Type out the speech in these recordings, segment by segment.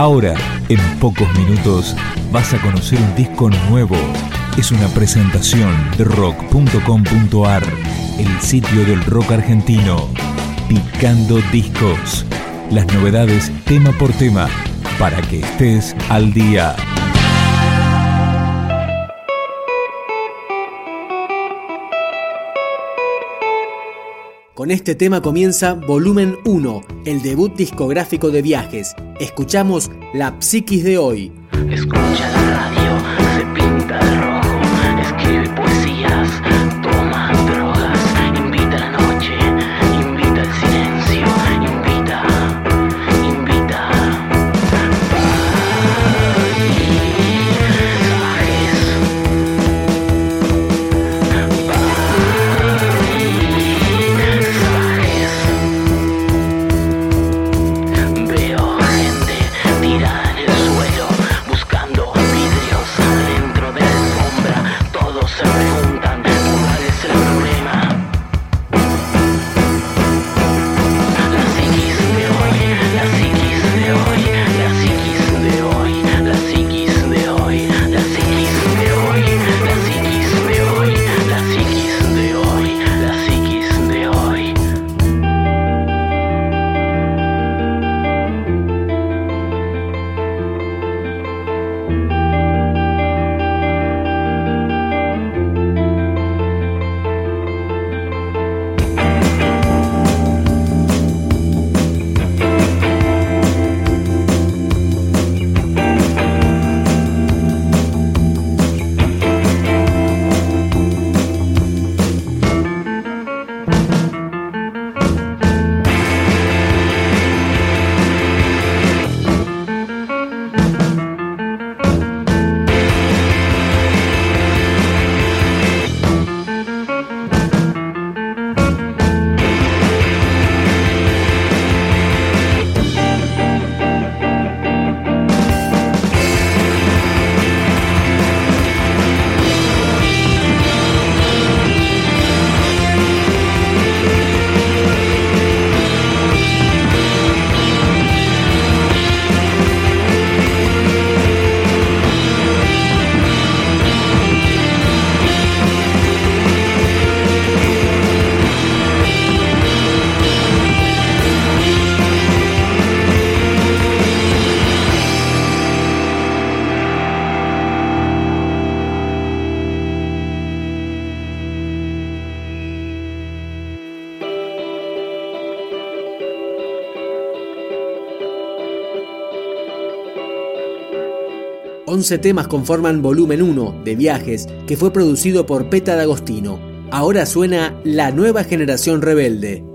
Ahora, en pocos minutos, vas a conocer un disco nuevo. Es una presentación de rock.com.ar, el sitio del rock argentino. Picando discos. Las novedades tema por tema, para que estés al día. Con este tema comienza Volumen 1, el debut discográfico de viajes. Escuchamos La Psiquis de hoy. 11 temas conforman Volumen 1 de Viajes, que fue producido por Peta D'Agostino. Ahora suena La Nueva Generación Rebelde.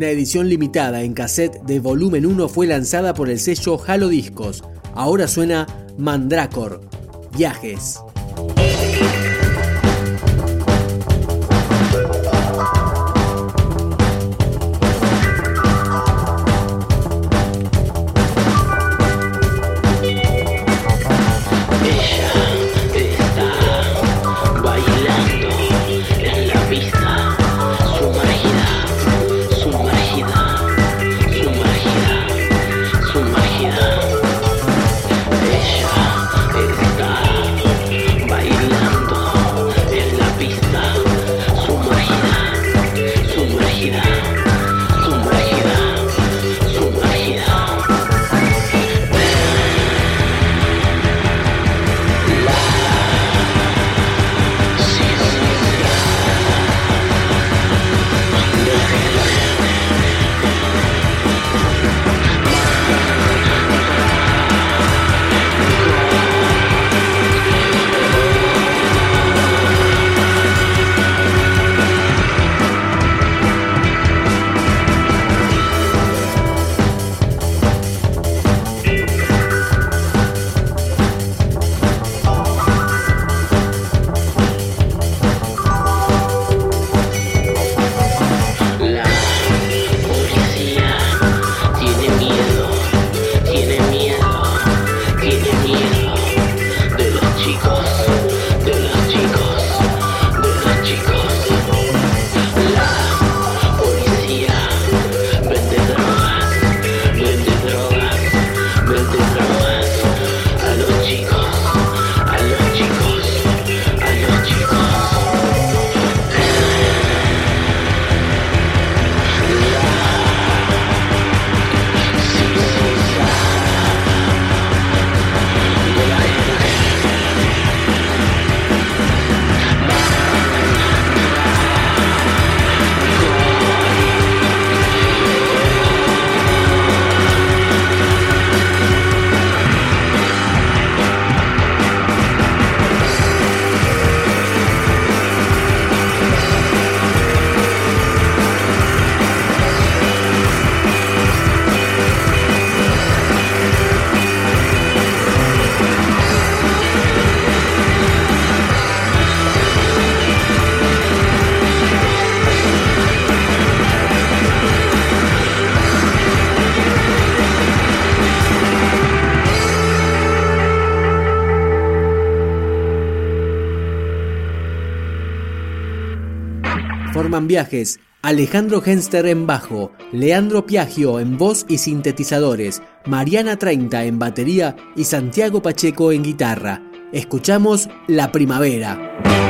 Una edición limitada en cassette de volumen 1 fue lanzada por el sello Halo Discos. Ahora suena Mandracor. Viajes. Viajes Alejandro Genster en bajo, Leandro Piaggio en voz y sintetizadores, Mariana 30 en batería y Santiago Pacheco en guitarra. Escuchamos La Primavera.